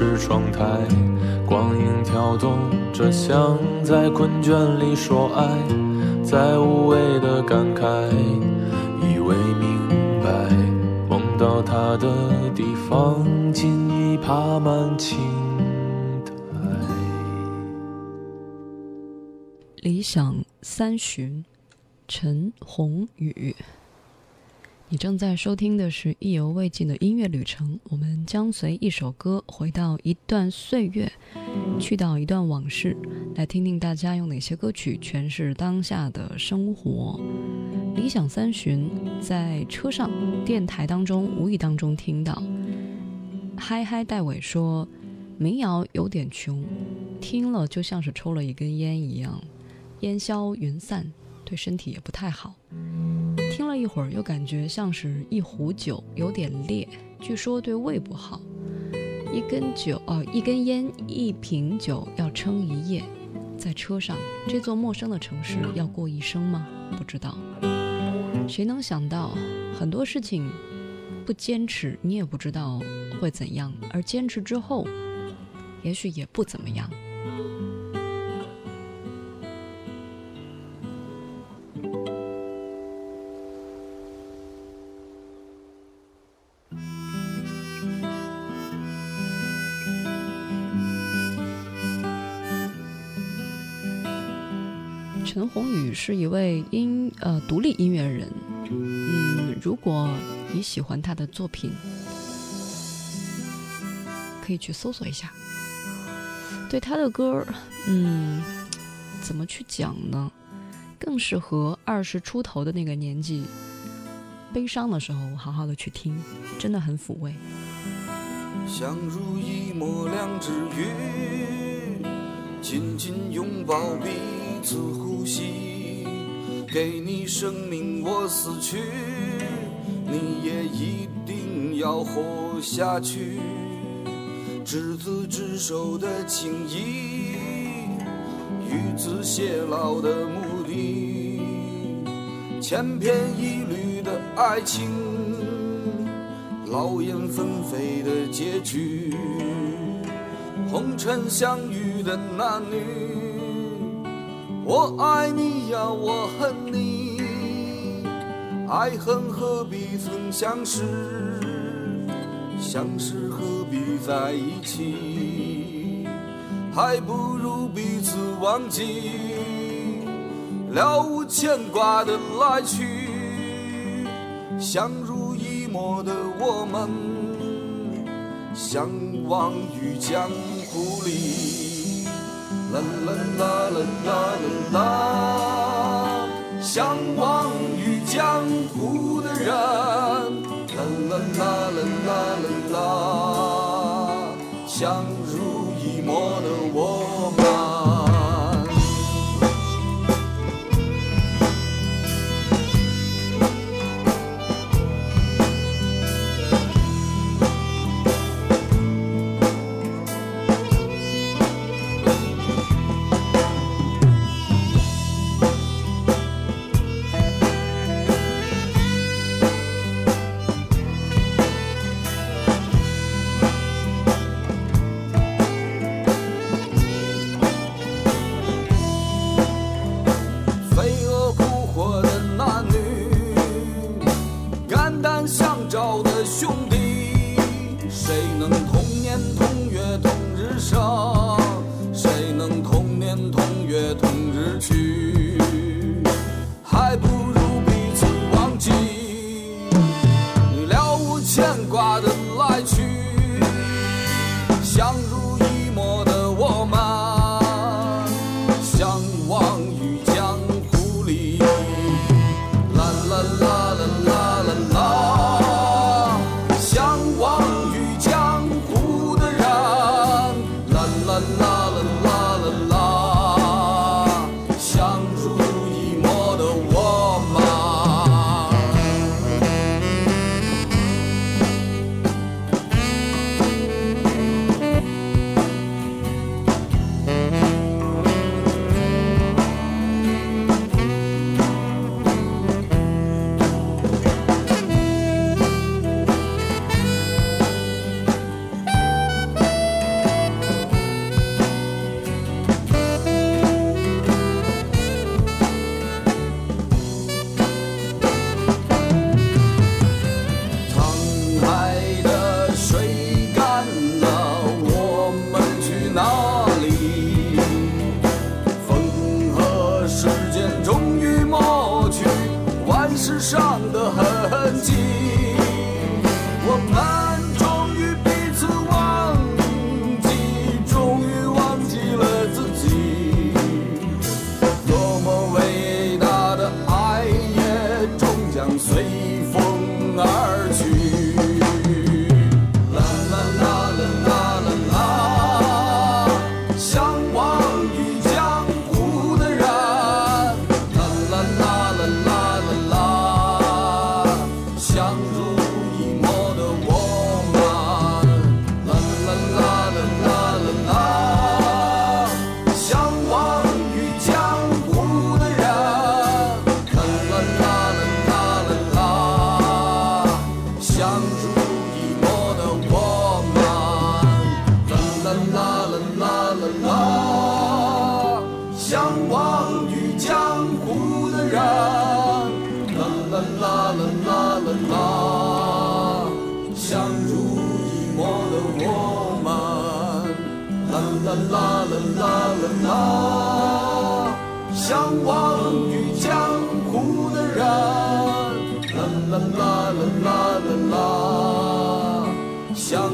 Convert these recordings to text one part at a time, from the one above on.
是窗台，光影跳动着，像在困倦里说爱，在无谓的感慨，以为明白，梦到他的地方，竟已爬满青苔。理想三旬，陈鸿宇。你正在收听的是意犹未尽的音乐旅程，我们将随一首歌回到一段岁月，去到一段往事，来听听大家用哪些歌曲诠释当下的生活。理想三旬，在车上、电台当中无意当中听到，嗨嗨戴伟说，民谣有点穷，听了就像是抽了一根烟一样，烟消云散，对身体也不太好。听了一会儿，又感觉像是一壶酒，有点烈，据说对胃不好。一根酒，哦，一根烟，一瓶酒，要撑一夜。在车上，这座陌生的城市，要过一生吗？不知道。谁能想到，很多事情不坚持，你也不知道会怎样；而坚持之后，也许也不怎么样。宏宇是一位音呃独立音乐人，嗯，如果你喜欢他的作品，可以去搜索一下。对他的歌，嗯，怎么去讲呢？更适合二十出头的那个年纪，悲伤的时候好好的去听，真的很抚慰。相濡以沫两只鱼，紧紧拥抱彼此此呼吸，给你生命我死去，你也一定要活下去。执子之手的情谊，与子偕老的目的，千篇一律的爱情，劳燕分飞的结局，红尘相遇的男女，我爱你呀，我恨你，爱恨何必曾相识，相识何必在一起，还不如彼此忘记，了无牵挂的来去，相濡以沫的我们，相忘于江湖里，啦啦啦啦啦啦啦，向往于江湖的人，啦啦啦啦啦啦啦，相濡以沫的我啦啦啦，相忘于江湖的人，啦啦啦啦啦啦啦，相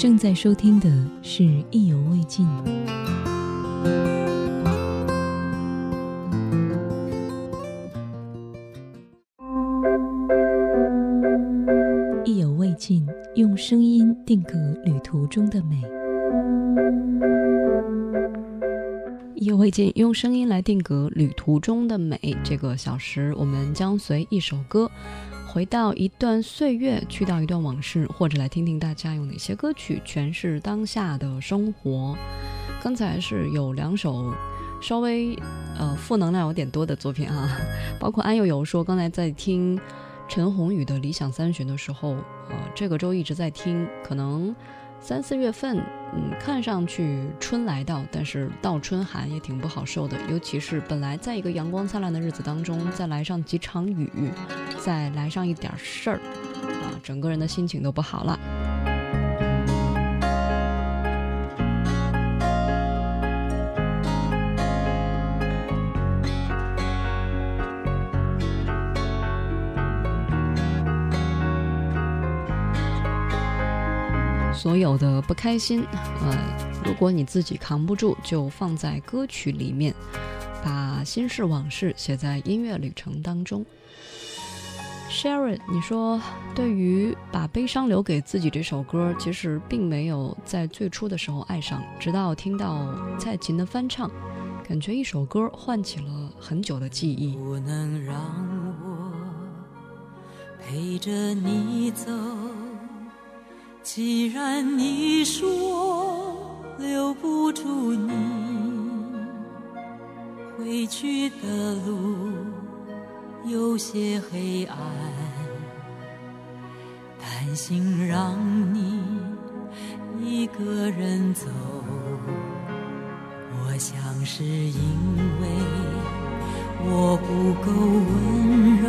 正在收听的是《意犹未尽》。意犹未尽，用声音定格旅途中的美。意犹未尽，用声音来定格旅途中的美。这个小时，我们将随一首歌，回到一段岁月，去到一段往事，或者来听听大家用哪些歌曲诠释当下的生活。刚才是有两首稍微呃负能量有点多的作品啊，包括安佑佑说，刚才在听陈鸿宇的《理想三旬》的时候，呃，这个周一直在听，可能。三四月份，嗯，看上去春来到，但是倒春寒也挺不好受的。尤其是本来在一个阳光灿烂的日子当中，再来上几场雨，再来上一点事儿，啊，整个人的心情都不好了。所有的不开心，呃，如果你自己扛不住，就放在歌曲里面，把心事往事写在音乐旅程当中。Sharon，你说对于把悲伤留给自己这首歌，其实并没有在最初的时候爱上，直到听到蔡琴的翻唱，感觉一首歌唤起了很久的记忆。不能让我陪着你走。既然你说留不住你，回去的路有些黑暗，担心让你一个人走。我想是因为我不够温柔，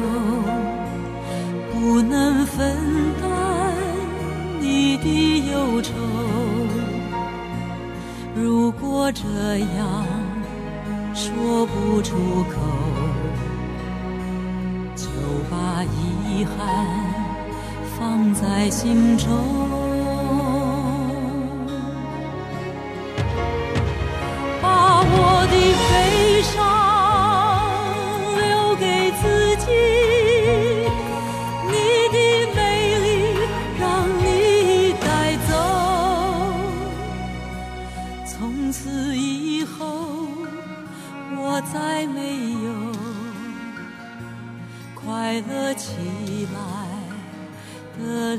不能分担。的忧愁，如果这样说不出口，就把遗憾放在心中，把我的悲伤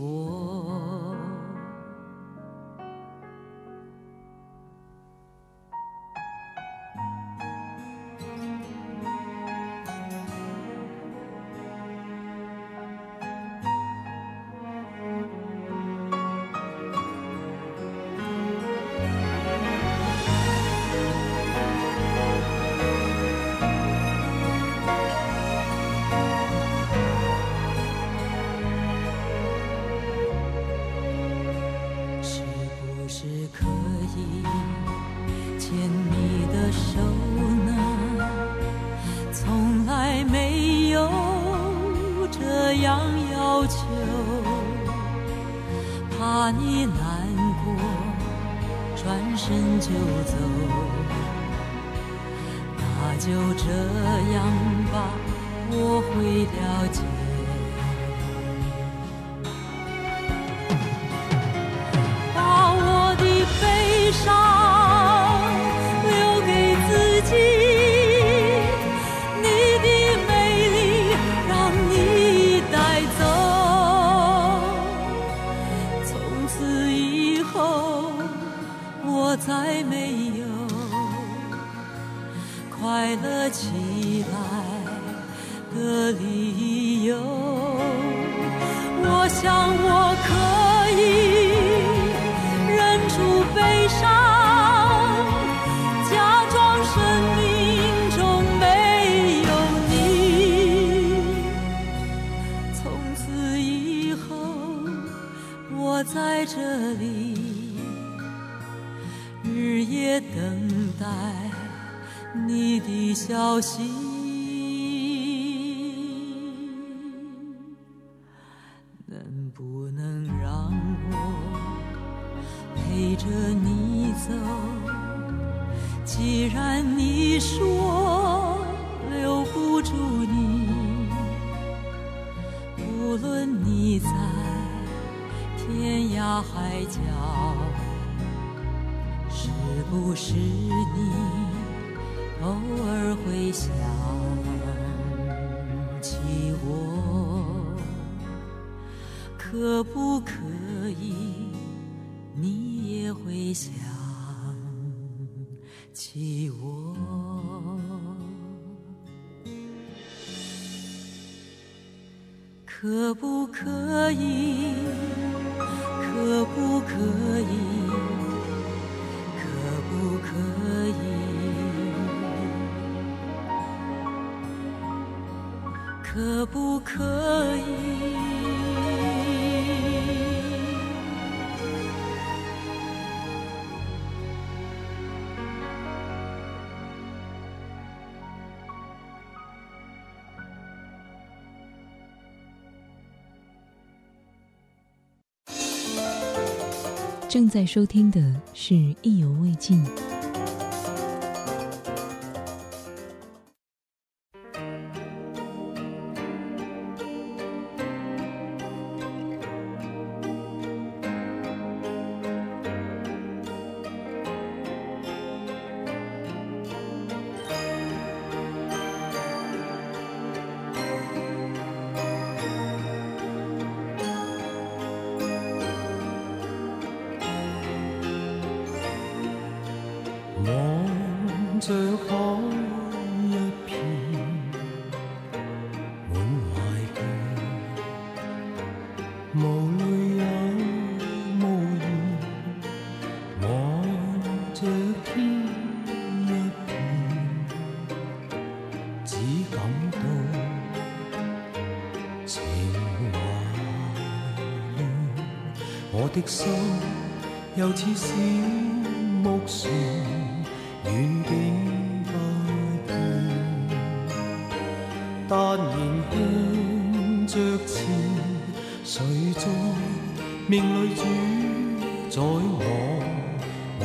我？可不可以？可不可以？可不可以？可不可以？正在收听的是意犹未尽。又似小木船远景不见淡然看着前谁在命里主宰我？每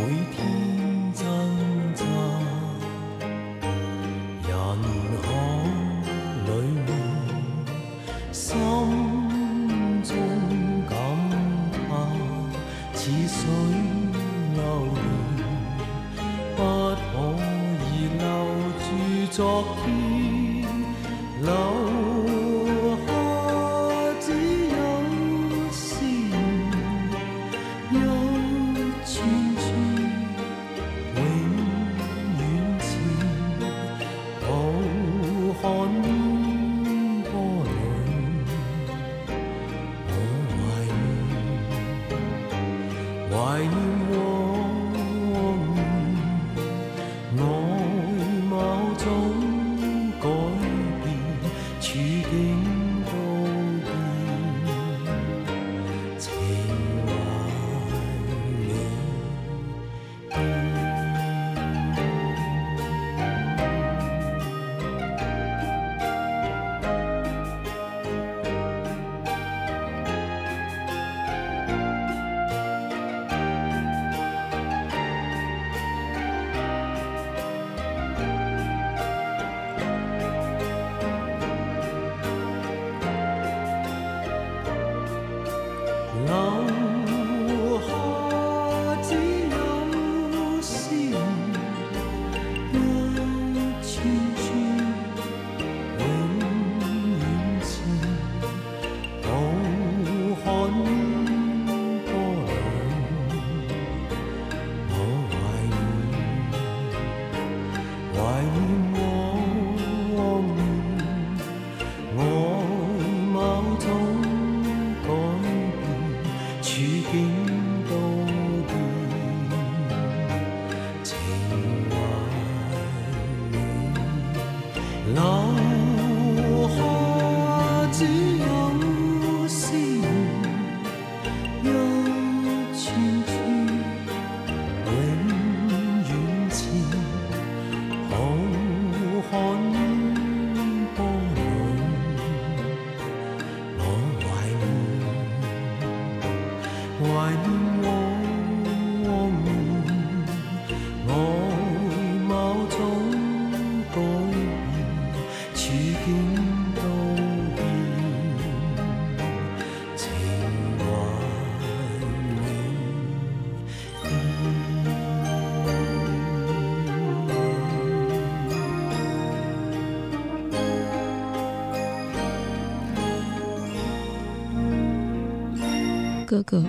哥哥，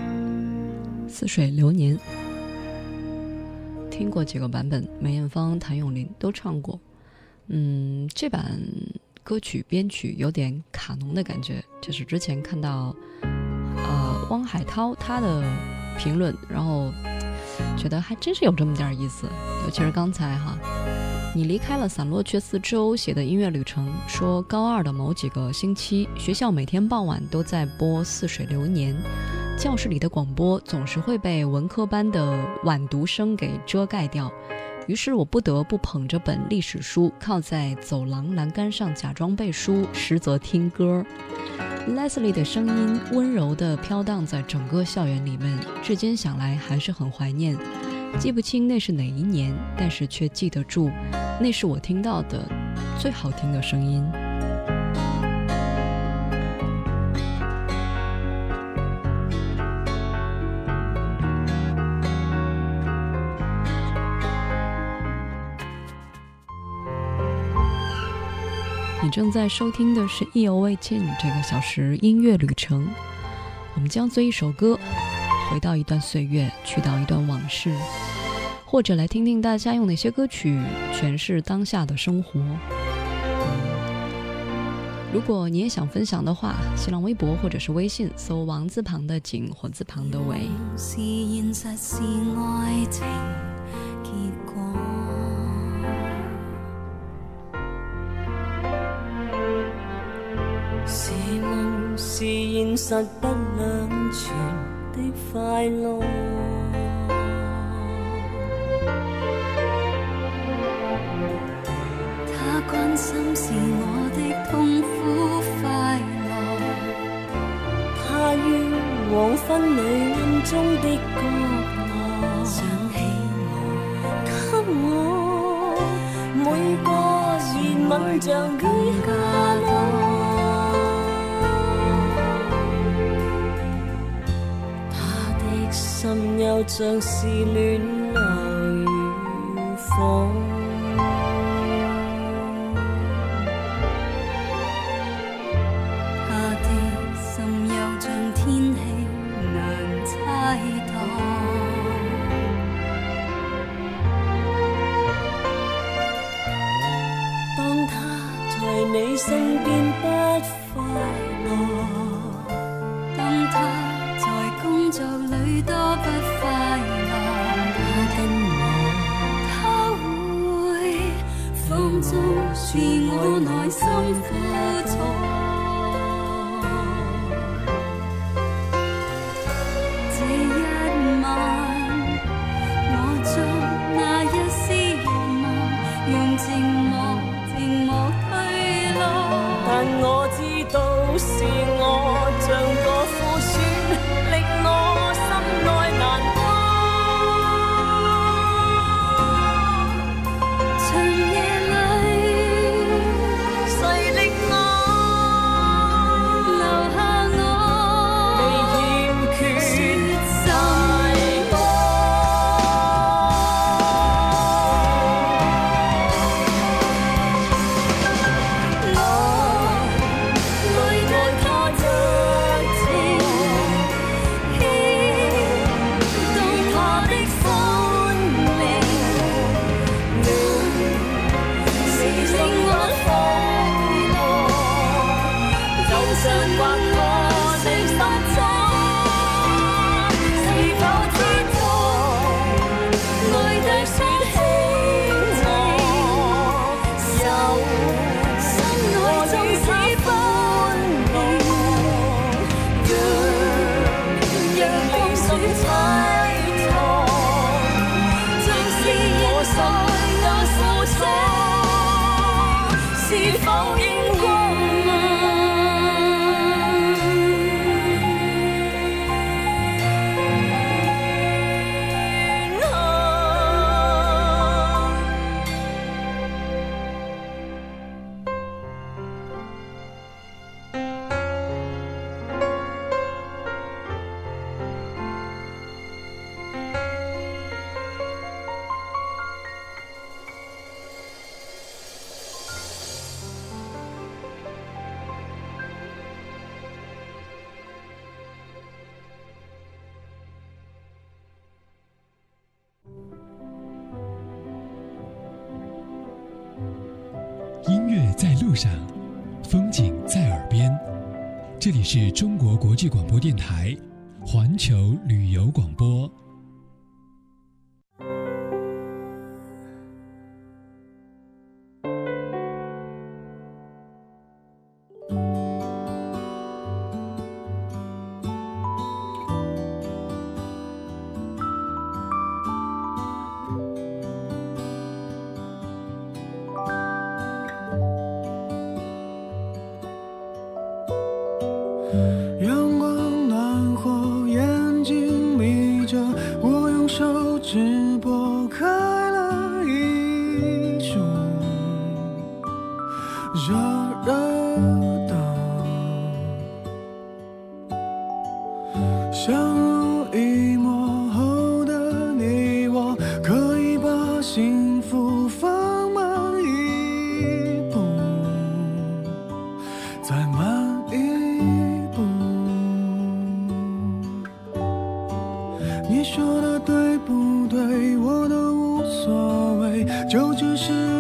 似水流年，听过几个版本，梅艳芳、谭咏麟都唱过。嗯，这版歌曲编曲有点卡农的感觉，就是之前看到呃汪海涛他的评论，然后觉得还真是有这么点意思，尤其是刚才哈。你离开了散落却四周写的音乐旅程，说高二的某几个星期，学校每天傍晚都在播《似水流年》，教室里的广播总是会被文科班的晚读声给遮盖掉，于是我不得不捧着本历史书，靠在走廊栏杆上假装背书，实则听歌。Leslie 的声音温柔地飘荡在整个校园里面，至今想来还是很怀念。记不清那是哪一年，但是却记得住，那是我听到的最好听的声音。你正在收听的是《意犹未尽》这个小时音乐旅程，我们将随一首歌。回到一段岁月，去到一段往事，或者来听听大家用哪些歌曲诠释当下的生活。如果你也想分享的话，新浪微博或者是微信搜“王字旁的景”火字旁的伟。是现实是爱情结果，现实不两全的快乐。他关心是我的痛苦快乐，他于黄昏里暗中的角落，想起我，给我每个热吻像又像是暖流如火。上风景在耳边。这里是中国国际广播电台环球旅游广播。我都无所谓就只是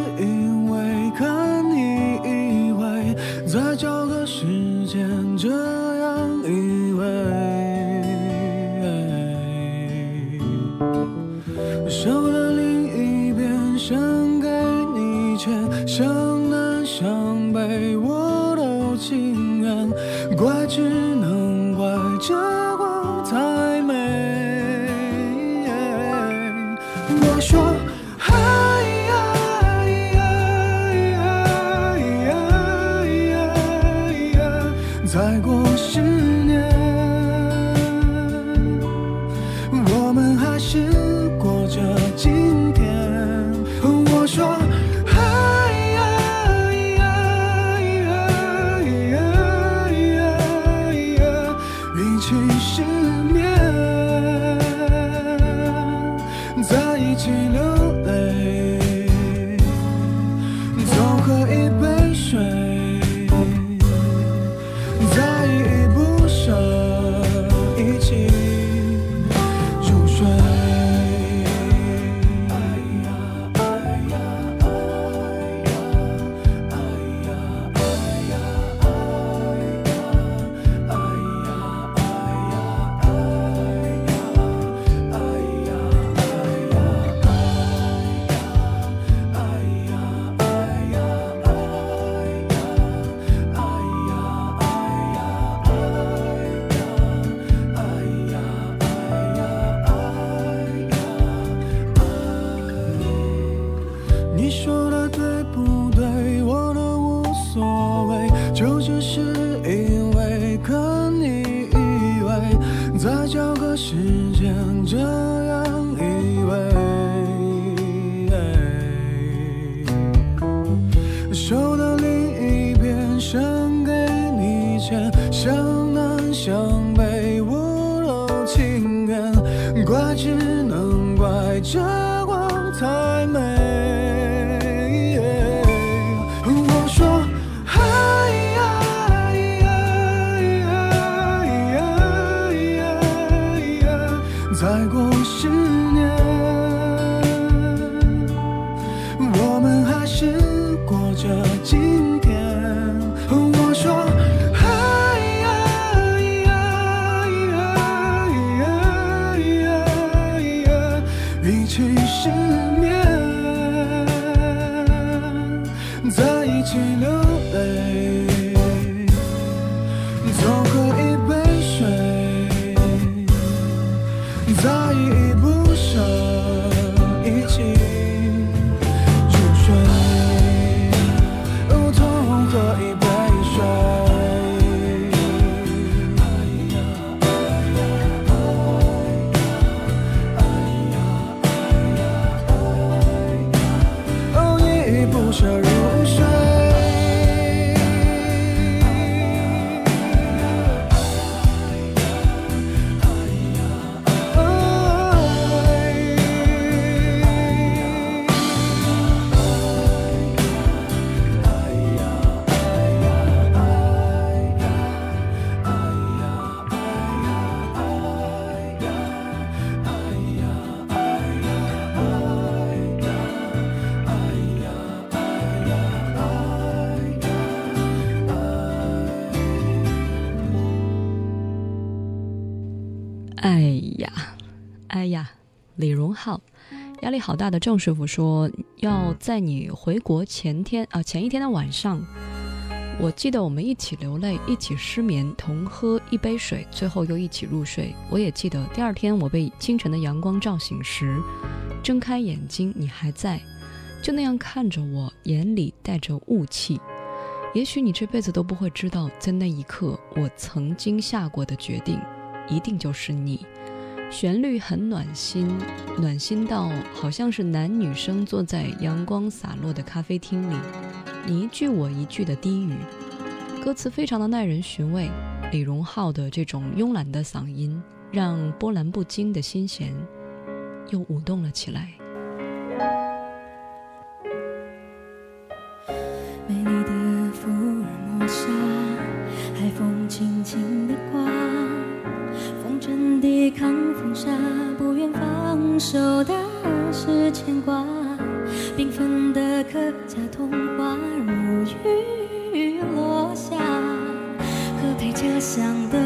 李荣浩，压力好大的郑师傅说要在你回国前天啊前一天的晚上，我记得我们一起流泪，一起失眠，同喝一杯水，最后又一起入睡。我也记得第二天我被清晨的阳光照醒时，睁开眼睛你还在，就那样看着我，眼里带着雾气。也许你这辈子都不会知道，在那一刻我曾经下过的决定，一定就是你。旋律很暖心，暖心到好像是男女生坐在阳光洒落的咖啡厅里，你一句我一句的低语，歌词非常的耐人寻味。李荣浩的这种慵懒的嗓音，让波澜不惊的心弦又舞动了起来。守的是牵挂。缤纷的客家童话如雨落下，喝杯家乡的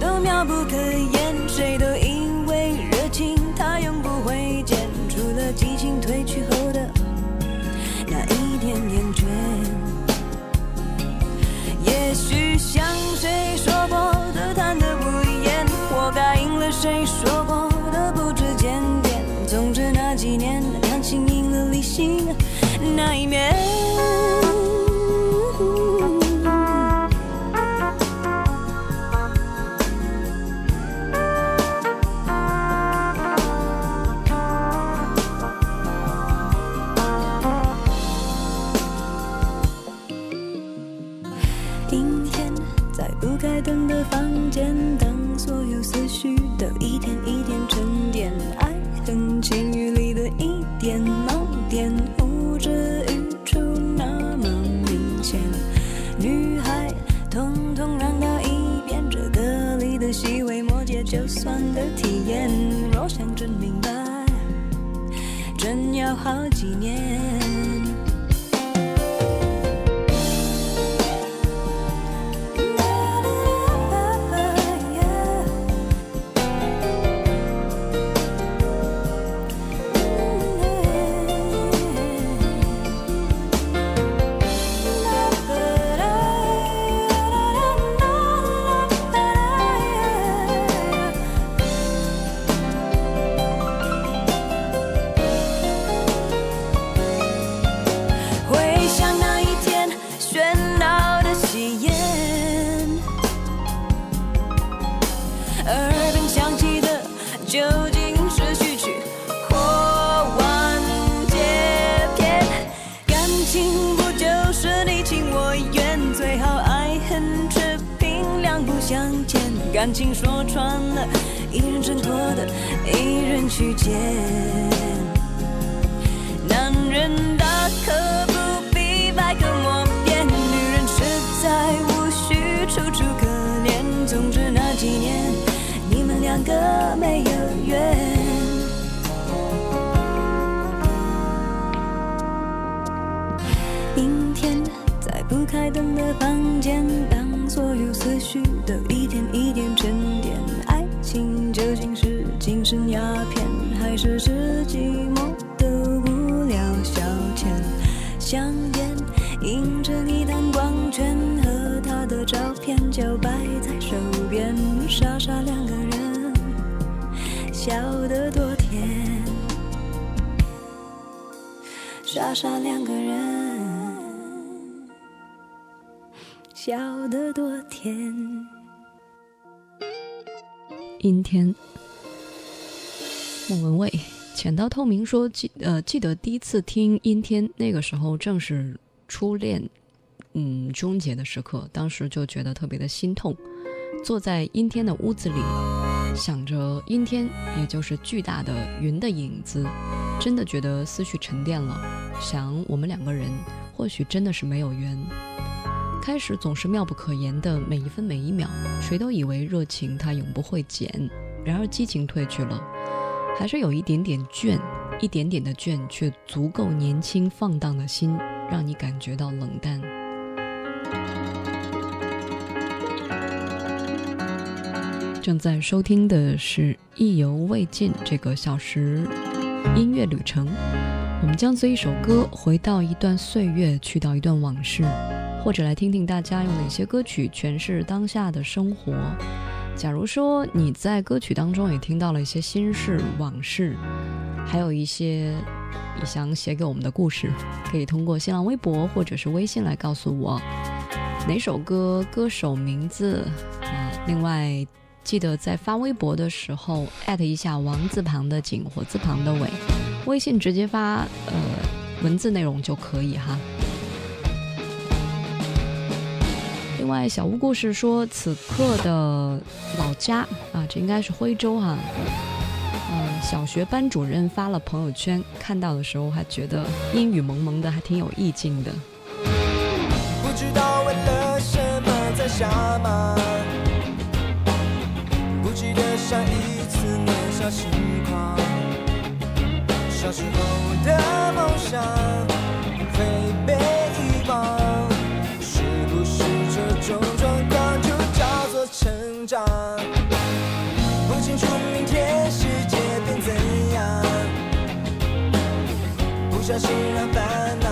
都妙不可言，谁都以为热情它永不会减，除了激情褪去后的那一点点倦。也许像谁说过的贪得无厌，活该应了谁说过的不知检点。总之那几年，感情赢了理性好几年。傻傻两个人，笑得多甜。阴天，莫文蔚，浅到透明说记呃记得第一次听阴天，那个时候正是初恋，嗯终结的时刻，当时就觉得特别的心痛。坐在阴天的屋子里，想着阴天，也就是巨大的云的影子，真的觉得思绪沉淀了。想我们两个人，或许真的是没有缘。开始总是妙不可言的每一分每一秒，谁都以为热情它永不会减，然而激情褪去了，还是有一点点倦，一点点的倦，却足够年轻放荡的心，让你感觉到冷淡。正在收听的是《意犹未尽》这个小时音乐旅程，我们将随一首歌回到一段岁月，去到一段往事。或者来听听大家用哪些歌曲诠释当下的生活。假如说你在歌曲当中也听到了一些心事往事，还有一些你想写给我们的故事，可以通过新浪微博或者是微信来告诉我哪首歌、歌手名字啊。另外，记得在发微博的时候艾特一下王字旁的景、火字旁的伟，微信直接发呃文字内容就可以哈。另外，小屋故事说，此刻的老家啊，这应该是徽州哈。嗯，小学班主任发了朋友圈，看到的时候还觉得阴雨蒙蒙的，还挺有意境的。不知道为了什么在下马，年少轻狂，小时候的梦想会被遗忘，是不是这种状况就叫做成长？不清楚明天世界变怎样，不小心让烦恼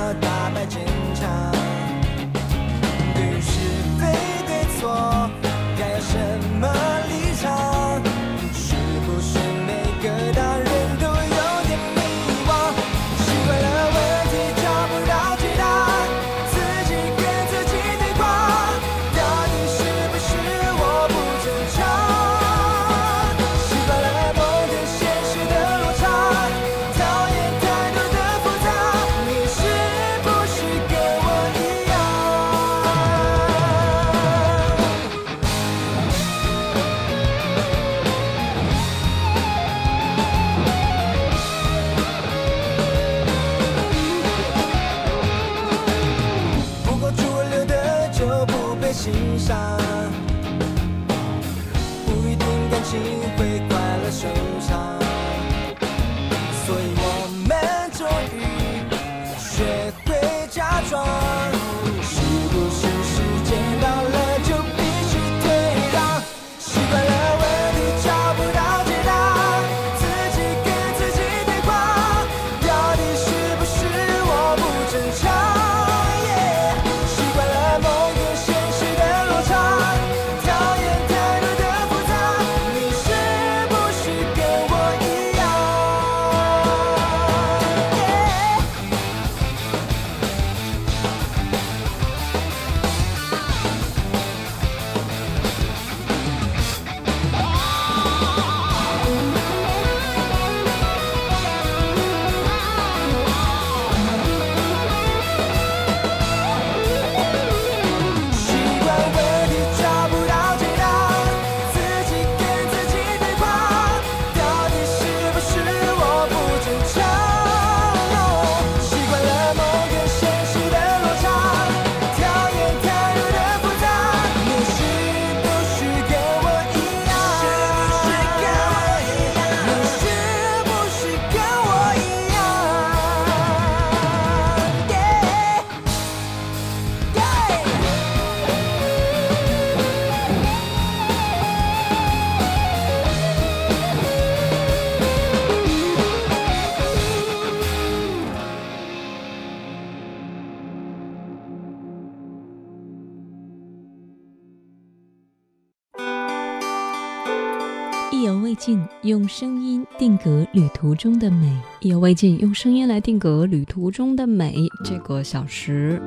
尽，用声音定格旅途中的美。意犹未尽，用声音来定格旅途中的美。这个小时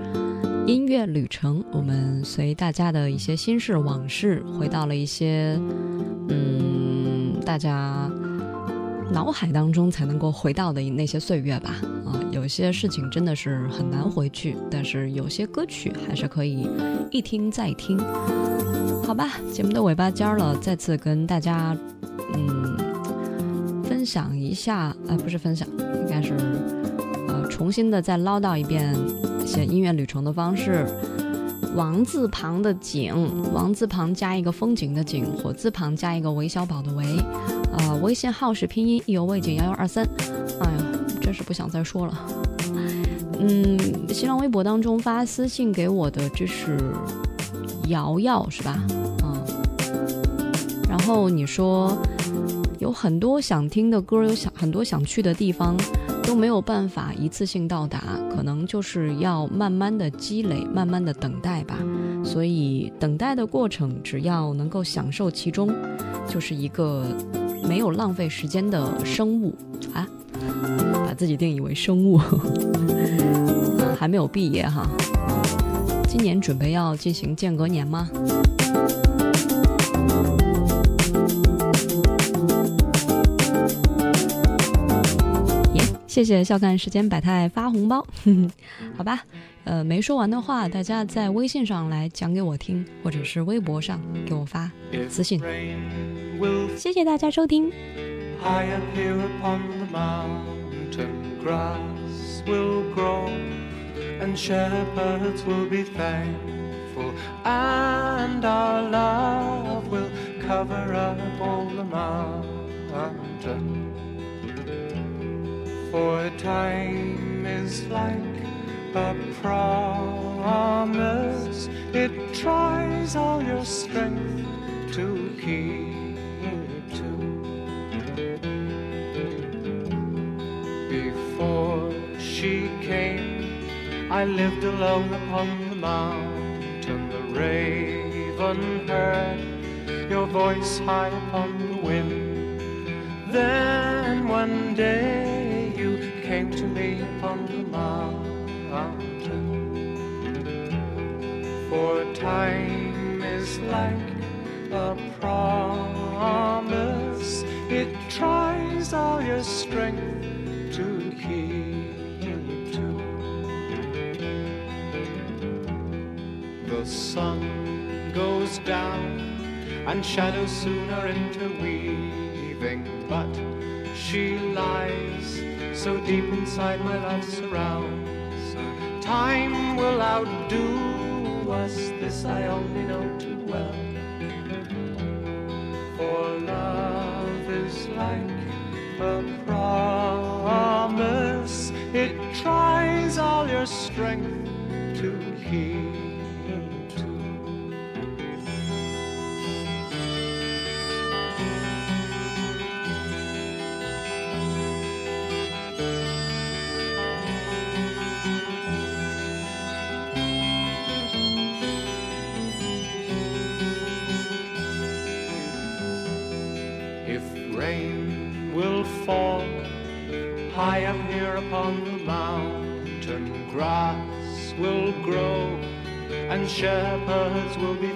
音乐旅程，我们随大家的一些心事往事，回到了一些嗯，大家脑海当中才能够回到的那些岁月吧。啊，有些事情真的是很难回去，但是有些歌曲还是可以一听再听。好吧，节目的尾巴尖儿了，再次跟大家嗯分享一下，呃，不是分享，应该是呃重新的再唠叨一遍写音乐旅程的方式。王字旁的景，王字旁加一个风景的景，火字旁加一个韦小宝的韦，呃，微信号是拼音意犹未尽幺幺二三。哎呀，真是不想再说了。嗯，新浪微博当中发私信给我的这是瑶瑶是吧？然后你说有很多想听的歌，有想很多想去的地方，都没有办法一次性到达，可能就是要慢慢的积累，慢慢的等待吧。所以等待的过程，只要能够享受其中，就是一个没有浪费时间的生物啊，把自己定义为生物，还没有毕业哈。今年准备要进行间隔年吗？谢谢笑看时间百态发红包，好吧，呃没说完的话，大家在微信上来讲给我听，或者是微博上给我发私信。谢谢大家收听。For time is like a promise, it tries all your strength to keep to. Before she came, I lived alone upon the mountain. The raven heard your voice high upon the wind. Then one day upon the mountain. For time is like a promise, it tries all your strength to keep to. The sun goes down and shadows soon are interweaving, but she lies so deep inside my love surrounds. Time will outdo us, this I only know too well. For love is like a promise, it tries all your strength to keep shepherds will be